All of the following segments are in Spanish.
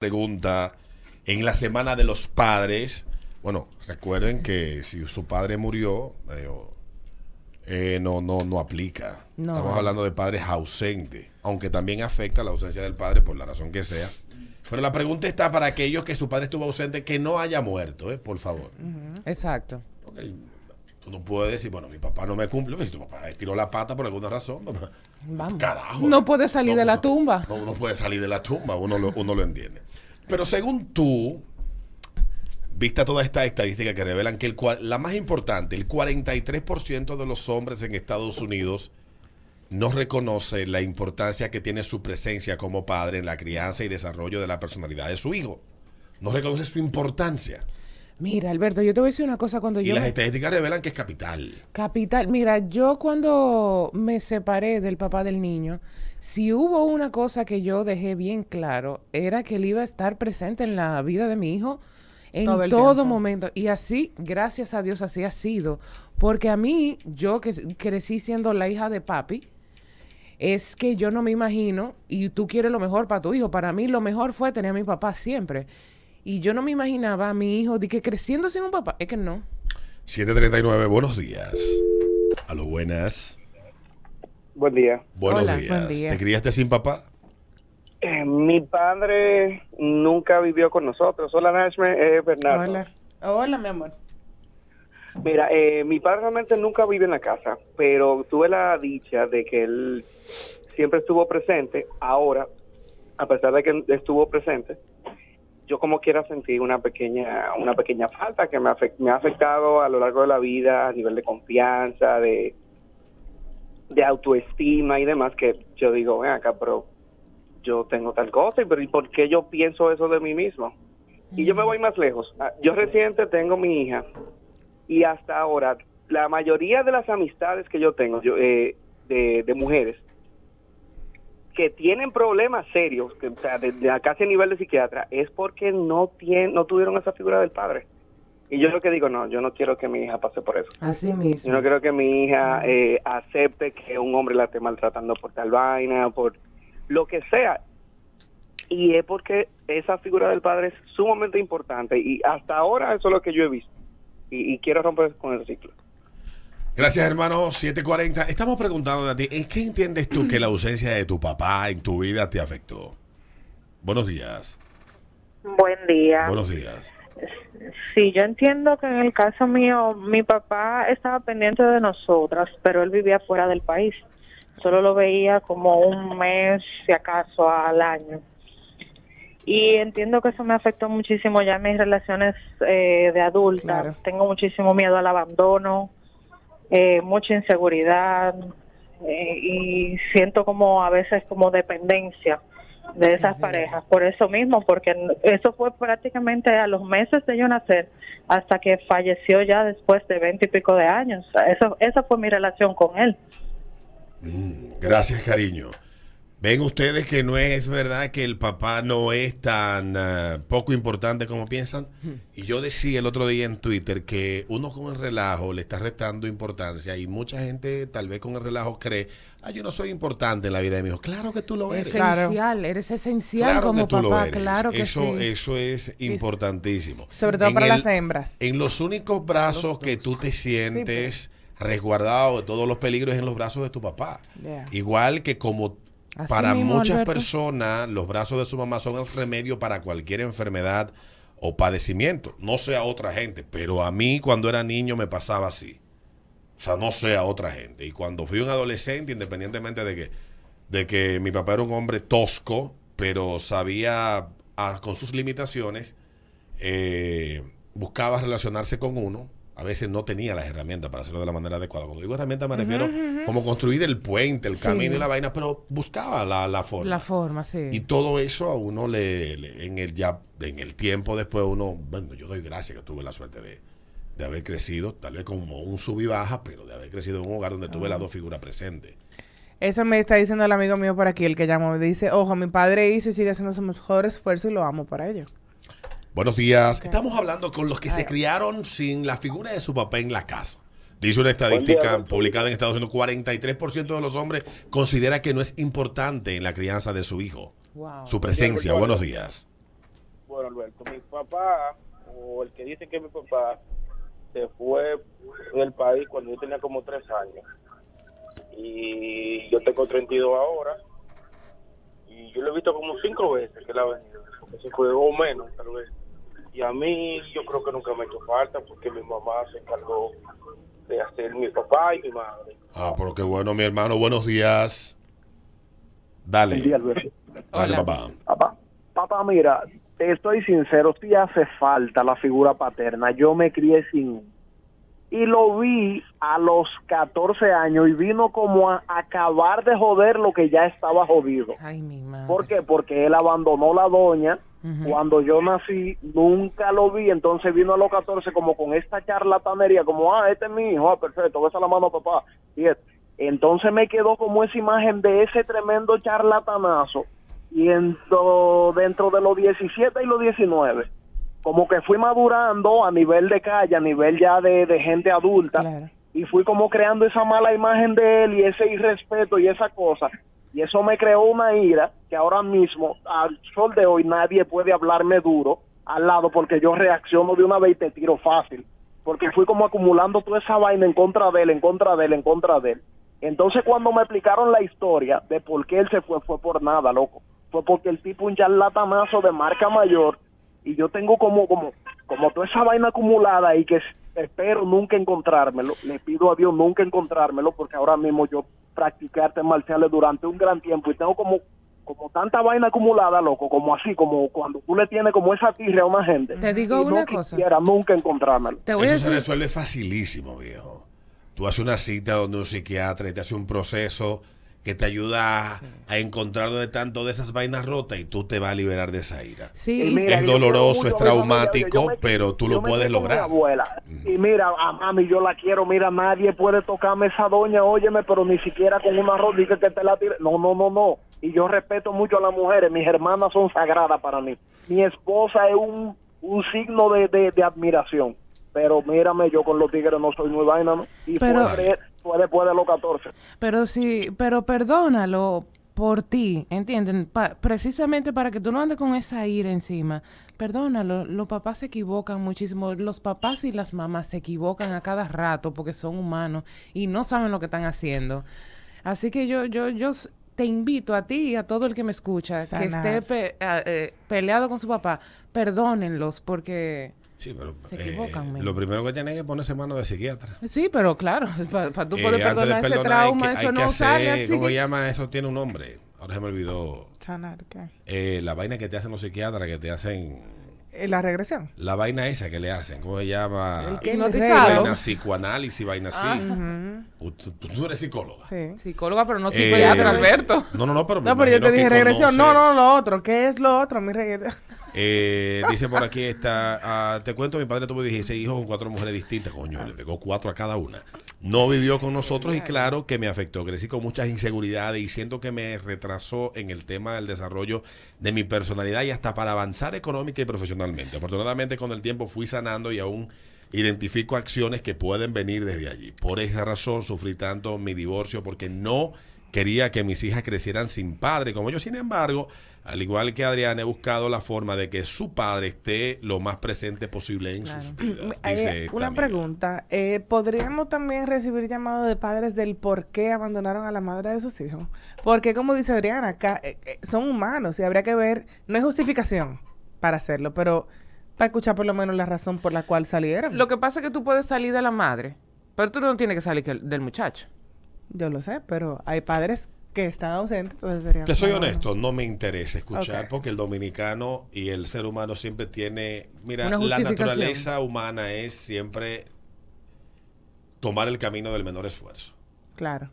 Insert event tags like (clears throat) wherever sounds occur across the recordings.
pregunta en la semana de los padres. Bueno, recuerden que si su padre murió, eh, eh, no, no, no aplica. No. Estamos hablando de padres ausentes, aunque también afecta la ausencia del padre por la razón que sea. Pero la pregunta está para aquellos que su padre estuvo ausente, que no haya muerto, ¿eh? por favor. Exacto. Tú no puedes decir, bueno, mi papá no me cumple, pero si tu papá tiró la pata por alguna razón, Vamos. carajo. No puede salir de la tumba. No, uno puede salir de la tumba, uno lo, uno lo entiende. Pero según tú, vista toda esta estadística que revelan que el, la más importante, el 43% de los hombres en Estados Unidos no reconoce la importancia que tiene su presencia como padre en la crianza y desarrollo de la personalidad de su hijo. No reconoce su importancia. Mira, Alberto, yo te voy a decir una cosa cuando Y yo... las me- estadísticas revelan que es capital. Capital, mira, yo cuando me separé del papá del niño, si hubo una cosa que yo dejé bien claro, era que él iba a estar presente en la vida de mi hijo en Todo todo momento. Y así, gracias a Dios, así ha sido. Porque a mí, yo que crecí siendo la hija de papi, es que yo no me imagino, y tú quieres lo mejor para tu hijo. Para mí lo mejor fue tener a mi papá siempre. Y yo no me imaginaba a mi hijo de que creciendo sin un papá. Es que no. 739, buenos días. A lo buenas. Buen día. Buenos Hola, días. buen día. ¿Te criaste sin papá? Eh, mi padre nunca vivió con nosotros. Hola, Nashme, es Bernardo. Hola. Hola, mi amor. Mira, eh, mi padre realmente nunca vive en la casa, pero tuve la dicha de que él siempre estuvo presente. Ahora, a pesar de que estuvo presente, yo como quiera sentí una pequeña una pequeña falta que me, afec- me ha afectado a lo largo de la vida a nivel de confianza, de, de autoestima y demás, que yo digo, ven acá, pero yo tengo tal cosa, y pero ¿y por qué yo pienso eso de mí mismo? Y yo me voy más lejos. Ah, Yo reciente tengo mi hija y hasta ahora la mayoría de las amistades que yo tengo yo, eh, de, de mujeres que tienen problemas serios, que, o sea, de, de casi a nivel de psiquiatra, es porque no tienen, no tuvieron esa figura del padre. Y yo lo que digo, no, yo no quiero que mi hija pase por eso. Así Yo mismo. no quiero que mi hija eh, acepte que un hombre la esté maltratando por tal vaina, por lo que sea. Y es porque esa figura del padre es sumamente importante y hasta ahora eso es lo que yo he visto. Y, y quiero romper con el ciclo. Gracias, hermano. 740. Estamos preguntando a ti, ¿en qué entiendes tú que la ausencia de tu papá en tu vida te afectó? Buenos días. Buen día. Buenos días. Sí, yo entiendo que en el caso mío, mi papá estaba pendiente de nosotras, pero él vivía fuera del país. Solo lo veía como un mes, si acaso, al año. Y entiendo que eso me afectó muchísimo ya en mis relaciones eh, de adulta. Claro. Tengo muchísimo miedo al abandono, eh, mucha inseguridad eh, y siento como a veces como dependencia de esas parejas. Por eso mismo, porque eso fue prácticamente a los meses de yo nacer hasta que falleció ya después de veinte y pico de años. Eso, esa fue mi relación con él. Mm, gracias, cariño. Ven ustedes que no es verdad que el papá no es tan ah, poco importante como piensan. Y yo decía el otro día en Twitter que uno con el relajo le está restando importancia y mucha gente tal vez con el relajo cree, ah, yo no soy importante en la vida de mi hijo. Claro que tú lo eres. Esencial, eres esencial Claro como que tú lo papá, eres. claro que eso, sí. Eso es importantísimo. Sobre todo En para el- las hembras. En los únicos brazos que tú te sientes resguardado de todos los peligros es en los brazos de tu papá. Yeah. Igual que como Así para mismo, muchas Alberto. personas los brazos de su mamá son el remedio para cualquier enfermedad o padecimiento. No sé a otra gente, pero a mí cuando era niño me pasaba así. O sea, no sé a otra gente. Y cuando fui un adolescente, independientemente de que, de que mi papá era un hombre tosco, pero sabía ah, con sus limitaciones, eh, buscaba relacionarse con uno. A veces no tenía las herramientas para hacerlo de la manera adecuada. Cuando digo herramientas me refiero como construir el puente, el Sí. camino y la vaina, pero buscaba la, la forma. La forma, sí. Y todo eso a uno le, le- en el ya en el tiempo después uno, bueno, yo doy gracias que tuve la suerte de, de haber crecido, tal vez como un sub y baja, pero de haber crecido en un hogar donde tuve las dos figuras presentes. Eso me está diciendo el amigo mío por aquí, el que llamó. Me dice, ojo, mi padre hizo y sigue haciendo su mejor esfuerzo y lo amo para ello. Buenos días. Estamos hablando con los que se criaron sin la figura de su papá en la casa. Dice una estadística publicada en Estados Unidos, 43% de los hombres considera que no es importante en la crianza de su hijo. Wow. Su presencia. Buenos días. Bueno, Alberto, mi papá, o el que dice que es mi papá, se fue del país cuando yo tenía como tres años. Y yo tengo 32 ahora. Y yo lo he visto como cinco veces que él ha venido. Porque se fue o menos, tal vez. Y a mí yo creo que nunca me ha hecho falta porque mi mamá se encargó de hacer mi papá y mi madre. Ah, pero qué bueno, mi hermano. Buenos días. Dale. Buen día, Alberto. Dale, Hola. papá. Papá, papá, mira, te estoy sincero, sí hace falta la figura paterna. Yo me crié sin. Y lo vi a los 14 años y vino como a acabar de joder lo que ya estaba jodido. Ay, mi madre. ¿Por qué? Porque él abandonó la doña. Cuando yo nací, nunca lo vi. Entonces vino a los 14 como con esta charlatanería, como, ah, este es mi hijo, ah, perfecto, besa la mano a papá. Y es- entonces me quedó como esa imagen de ese tremendo charlatanazo. Y en lo- dentro de los 17 y los 19, como que fui madurando a nivel de calle, a nivel ya de, de gente adulta Claro. y fui como creando esa mala imagen de él y ese irrespeto y esa cosa. Y eso me creó una ira que ahora mismo, al sol de hoy, nadie puede hablarme duro al lado porque yo reacciono de una vez y te tiro fácil. Porque fui como acumulando toda esa vaina en contra de él, en contra de él, en contra de él. Entonces cuando me explicaron la historia de por qué él se fue, fue por nada, loco. Fue porque el tipo un charlatanazo de marca mayor y yo tengo como como como toda esa vaina acumulada y que espero nunca encontrármelo le pido a Dios nunca encontrármelo porque ahora mismo yo practiqué artes marciales durante un gran tiempo y tengo como como tanta vaina acumulada loco como así como cuando tú le tienes como esa tirre a una gente Te digo y una no cosa. quisiera nunca encontrármelo Te voy a Eso se resuelve facilísimo, viejo. Tú haces una cita donde un psiquiatra y te hace un proceso que te ayuda a- a encontrar dónde están todas esas vainas rotas y tú te vas a liberar de esa ira. Sí, Y mira, es doloroso, es traumático, me- pero tú lo puedes lograr. abuela. Y mira, a mami yo la quiero, mira, nadie puede tocarme esa doña, óyeme, pero ni siquiera con una rodilla que te la tire. No, no, no, no. Y yo respeto mucho a las mujeres, mis hermanas son sagradas para mí. Mi esposa es un, un signo de, de, de admiración. Pero mírame, yo con los tigres no soy muy vaina, ¿no? Y Pero- fue, fue después de los 14. Pero sí, pero perdónalo por ti, ¿entienden? Pa- precisamente para que tú no andes con esa ira encima. Perdónalo, los papás se equivocan muchísimo. Los papás y las mamás se equivocan a cada rato porque son humanos y no saben lo que están haciendo. Así que yo, yo, yo te invito a ti y a todo el que me escucha que esté pe- eh, peleado con su papá, perdónenlos porque... Sí, pero Se eh, equivocan, men. lo primero que tienes que ponerse mano de psiquiatra. Sí, pero claro, (laughs) para tú Eh, poder de perdonar ese perdonar, hay trauma, que- hay eso que no sale así. ¿Cómo se llama? Eso tiene un nombre. Ahora se me olvidó. Eh, la vaina que te hacen los psiquiatras, que te hacen... Eh, La regresión. La vaina esa que le hacen, ¿cómo se llama? El que Hipnotizado. Vaina psicoanálisis, vaina así. Uh, Tú, tú eres psicóloga. Sí. Psicóloga, pero no Eh, psiquiatra, Alberto. No, no, no, pero me No, pero yo te dije regresión. No, no, conoces. lo otro. ¿Qué es lo otro? Mi regresión. Eh, dice por aquí está, ah, te cuento, mi padre tuvo 16 hijos con cuatro mujeres distintas, coño, le pegó cuatro a cada una. No vivió con nosotros y claro que me afectó. Crecí con muchas inseguridades y siento que me retrasó en el tema del desarrollo de mi personalidad y hasta para avanzar económica y profesionalmente. Afortunadamente con el tiempo fui sanando y aún identifico acciones que pueden venir desde allí. Por esa razón sufrí tanto mi divorcio porque no quería que mis hijas crecieran sin padre como yo. Sin embargo, al igual que Adrián, he buscado la forma de que su padre esté lo más presente posible en sus vidas. Eh, dice esta una amiga. pregunta. Eh, ¿Podríamos también recibir llamados de padres del por qué abandonaron a la madre de sus hijos? Porque, como dice Adriana, acá eh, eh, son humanos y habría que ver, no hay justificación para hacerlo, pero para escuchar por lo menos la razón por la cual salieron. Lo que pasa es que tú puedes salir de la madre, pero tú no tienes que salir que- del muchacho. Yo lo sé, pero hay padres que están ausentes, entonces sería... Te soy honesto, no me interesa escuchar porque el dominicano y el ser humano siempre tiene, mira, la naturaleza humana es siempre tomar el camino del menor esfuerzo. Claro.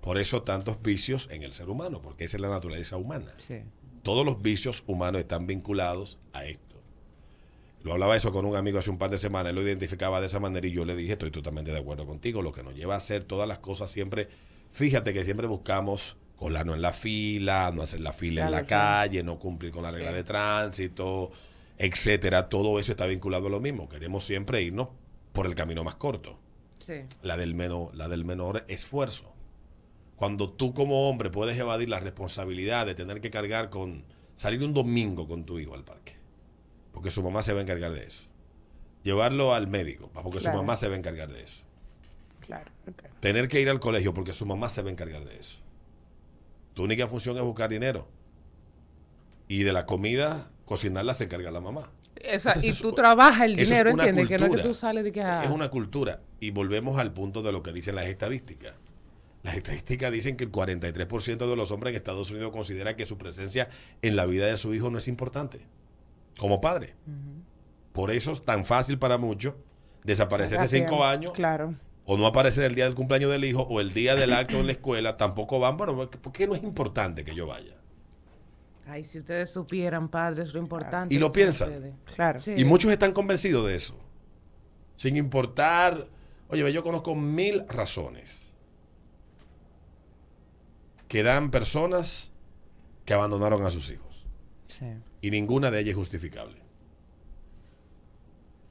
Por eso tantos vicios en el ser humano, porque esa es la naturaleza humana. Sí. Todos los vicios humanos están vinculados a esto. Lo hablaba eso con un amigo hace un par de semanas, él lo identificaba de esa manera y yo le dije, estoy totalmente de acuerdo contigo, lo que nos lleva a hacer todas las cosas siempre, fíjate que siempre buscamos colarnos en la fila, no hacer la fila en la calle, no cumplir con la regla de tránsito, etcétera, todo eso está vinculado a lo mismo, queremos siempre irnos por el camino más corto Sí. la del menor, la del menor esfuerzo. Cuando tú como hombre puedes evadir la responsabilidad de tener que cargar con salir un domingo con tu hijo al parque. Porque su mamá se va a encargar de eso. Llevarlo al médico, porque Claro. su mamá se va a encargar de eso. Claro. Tener que ir al colegio porque su mamá se va a encargar de eso. Tu única función es buscar dinero. Y de la comida, cocinarla se encarga la mamá. Esa- Entonces, y eso- tú trabajas el dinero, ¿entiendes? Que no es que tú sales de que... ah, Es una cultura. Y volvemos al punto de lo que dicen las estadísticas. Las estadísticas dicen que el 43% de los hombres en Estados Unidos considera que su presencia en la vida de su hijo no es importante. Como padre. Por eso es tan fácil para muchos desaparecer de cinco años Claro. o no aparecer el día del cumpleaños del hijo o el día del acto en la escuela, tampoco van. Bueno, ¿por qué no es importante que yo vaya? Ay, si ustedes supieran, padres, lo importante. Y lo piensan. Claro. Sí. Y muchos están convencidos de eso. Sin importar. Oye, ve, yo conozco mil razones que dan personas que abandonaron a sus hijos. Sí. Y ninguna de ellas es justificable.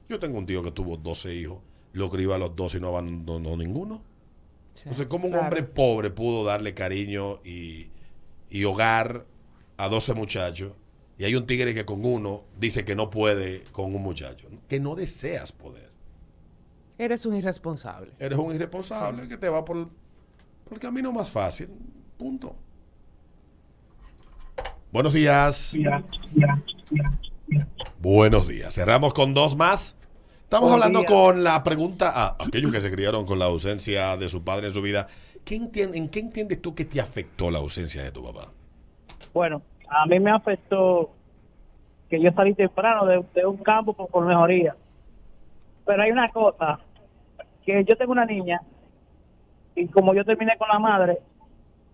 Yo tengo un tío que tuvo 12 hijos, lo crió a los 12 y no abandonó ninguno. sí. Entonces, ¿cómo un Claro. hombre pobre pudo darle cariño y, y hogar a 12 muchachos? Y hay un tigre que con uno dice que no puede con un muchacho. Que no deseas poder. Eres un irresponsable. Eres un irresponsable que te va por, por el camino más fácil. Punto. Buenos días. Buenos días. Cerramos con dos más. Estamos Buenos hablando días. con la pregunta a aquellos que se criaron con la ausencia de su padre en su vida. ¿Qué ¿En qué entiendes tú que te afectó la ausencia de tu papá? Bueno, a mí me afectó que yo salí temprano de, de un campo por, por mejoría. Pero hay una cosa, que yo tengo una niña y como yo terminé con la madre,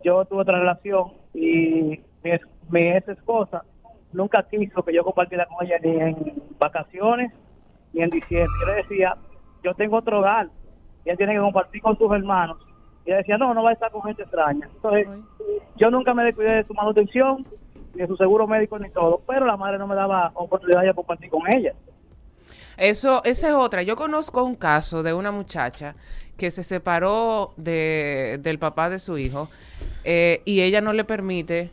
yo tuve otra relación y mi, ex- mi ex esposa nunca quiso que yo compartiera con ella ni en vacaciones ni en diciembre. Yo le decía, yo tengo otro hogar y ella tiene que compartir con sus hermanos. Y ella decía, no, no va a estar con gente extraña. Entonces, yo nunca me descuidé de su manutención, ni de su seguro médico, ni todo, pero la madre no me daba oportunidad de compartir con ella. Eso, esa es otra. Yo conozco un caso de una muchacha que se separó de, del papá de su hijo eh, y ella no le permite,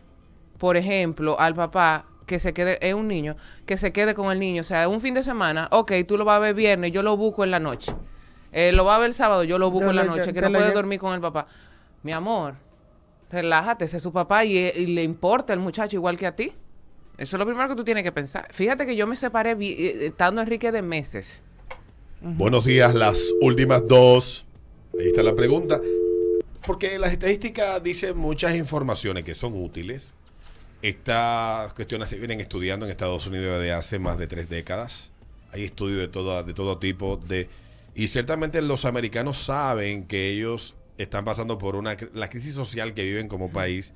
por ejemplo, al papá que se quede, es un niño, que se quede con el niño. O sea, un fin de semana, ok, tú lo vas a ver viernes, yo lo busco en la noche. Eh, lo va a ver el sábado, yo lo busco Yo en la noche, yo- que te no puede dormir con el papá. Mi amor, relájate, ese es su papá y, y le importa el muchacho igual que a ti. Eso es lo primero que tú tienes que pensar. Fíjate que yo me separé vi- eh, estando Enrique de meses. Buenos días, las últimas dos. Ahí está la pregunta. Porque las estadísticas dicen muchas informaciones que son útiles. Estas cuestiones se vienen estudiando en Estados Unidos desde hace más de tres décadas. Hay estudios de todo, de todo tipo. De, y ciertamente los americanos saben que ellos están pasando por una... La crisis social que viven como país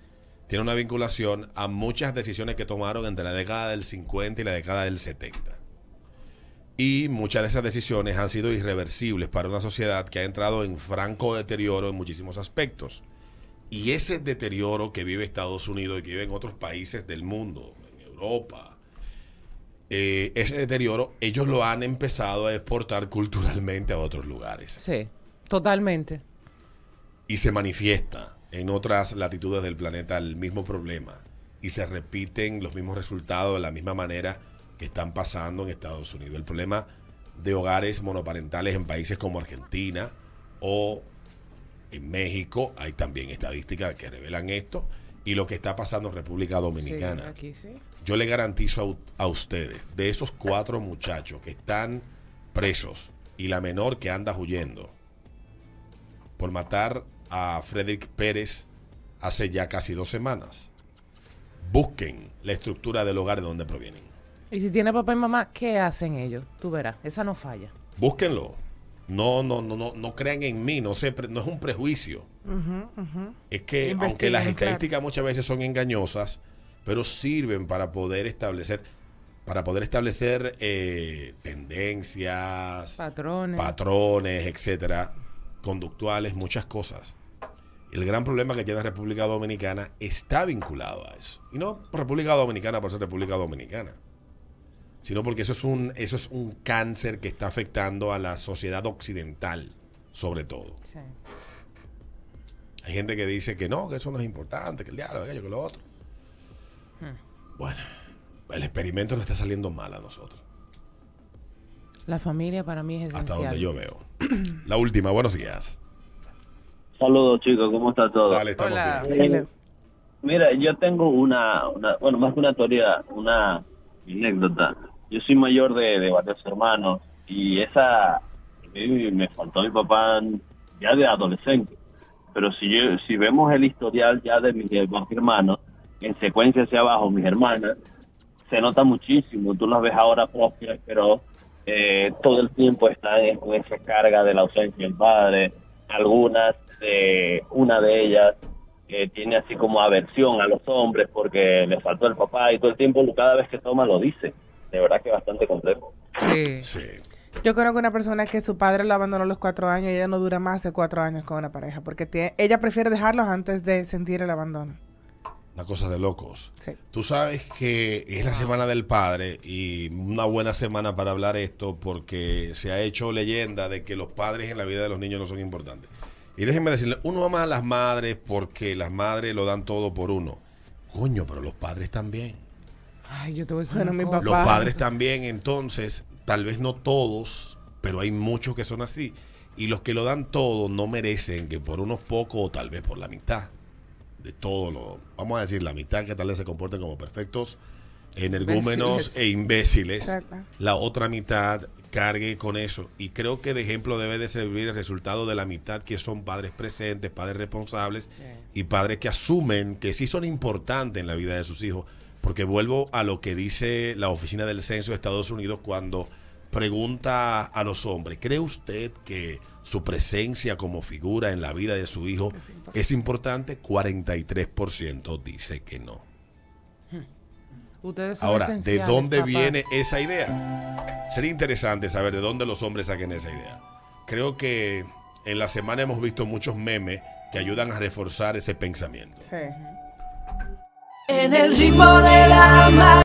tiene una vinculación a muchas decisiones que tomaron entre la década del 50 y la década del 70. Y muchas de esas decisiones han sido irreversibles para una sociedad que ha entrado en franco deterioro en muchísimos aspectos. Y ese deterioro que vive Estados Unidos y que vive en otros países del mundo, en Europa, eh, ese deterioro ellos lo han empezado a exportar culturalmente a otros lugares. Sí, totalmente. Y se manifiesta en otras latitudes del planeta el mismo problema. Y se repiten los mismos resultados de la misma manera que están pasando en Estados Unidos. El problema de hogares monoparentales en países como Argentina o en México, hay también estadísticas que revelan esto, y lo que está pasando en República Dominicana. Sí, aquí sí. Yo le garantizo a, a ustedes, de esos cuatro muchachos que están presos y la menor que anda huyendo por matar a Frederick Pérez hace ya casi dos semanas, busquen la estructura del hogar de donde provienen. Y si tiene papá y mamá, ¿qué hacen ellos? Tú verás, esa no falla. Búsquenlo. No, no, no, no, no crean en mí, no, sé, pre- no es un prejuicio. Es que Investiguen, aunque las claro. estadísticas muchas veces son engañosas, pero sirven para poder establecer, para poder establecer eh, tendencias, Patrones. patrones, etcétera, conductuales, muchas cosas. El gran problema que tiene República Dominicana está vinculado a eso. Y no República Dominicana por ser República Dominicana, sino porque eso es un, eso es un cáncer que está afectando a la sociedad occidental, sobre todo. Sí. Hay gente que dice que no, que eso no es importante, que el diálogo, aquello, que lo otro. Hmm. Bueno, el experimento nos está saliendo mal a nosotros. La familia para mí es hasta esencial. donde yo veo. (clears throat) La última, buenos días. Saludos chicos, ¿cómo está todo? Dale, estamos Hola. bien. Mira, yo tengo una, una, bueno, más que una teoría, una anécdota. Yo soy mayor de, varios hermanos y esa, me faltó mi papá ya de adolescente. Pero si yo, si vemos el historial ya de mis demás hermanos, en secuencia hacia abajo, mis hermanas, se nota muchísimo. Tú las ves ahora propias, pero eh, todo el tiempo están con esa carga de la ausencia del padre. Algunas, eh, una de ellas, que tiene así como aversión a los hombres porque le faltó el papá y todo el tiempo, cada vez que toma lo dice. De verdad que es bastante complejo. Sí. Sí. Yo conozco una persona que su padre lo abandonó a los cuatro años y ella no dura más de cuatro años con una pareja porque ella prefiere dejarlos antes de sentir el abandono. Una cosa de locos. Sí. Tú sabes que es la semana del padre y una buena semana para hablar esto porque se ha hecho leyenda de que los padres en la vida de los niños no son importantes. Y déjenme decirle, uno ama a las madres porque las madres lo dan todo por uno. Coño, pero los padres también. Ay, yo te voy a decir Bueno, una mi cosa. Los Papá. padres también, entonces, tal vez no todos, pero hay muchos que son así. Y los que lo dan todo no merecen que por unos pocos o tal vez por la mitad de todo lo, vamos a decir, la mitad que tal vez se comporten como perfectos energúmenos Imbéciles. e imbéciles, Exacto. la otra mitad cargue con eso. Y creo que de ejemplo debe de servir el resultado de la mitad que son padres presentes, padres responsables y padres que asumen que sí son importantes en la vida de sus hijos. Porque vuelvo a lo que dice la Oficina del Censo de Estados Unidos cuando pregunta a los hombres, ¿cree usted que su presencia como figura en la vida de su hijo es importante? 43% dice que no. Ustedes son Ahora, ¿de dónde papá. viene esa idea? Sería interesante saber de dónde los hombres saquen esa idea. Creo que en la semana hemos visto muchos memes que ayudan a reforzar ese pensamiento. Sí. En el ritmo de la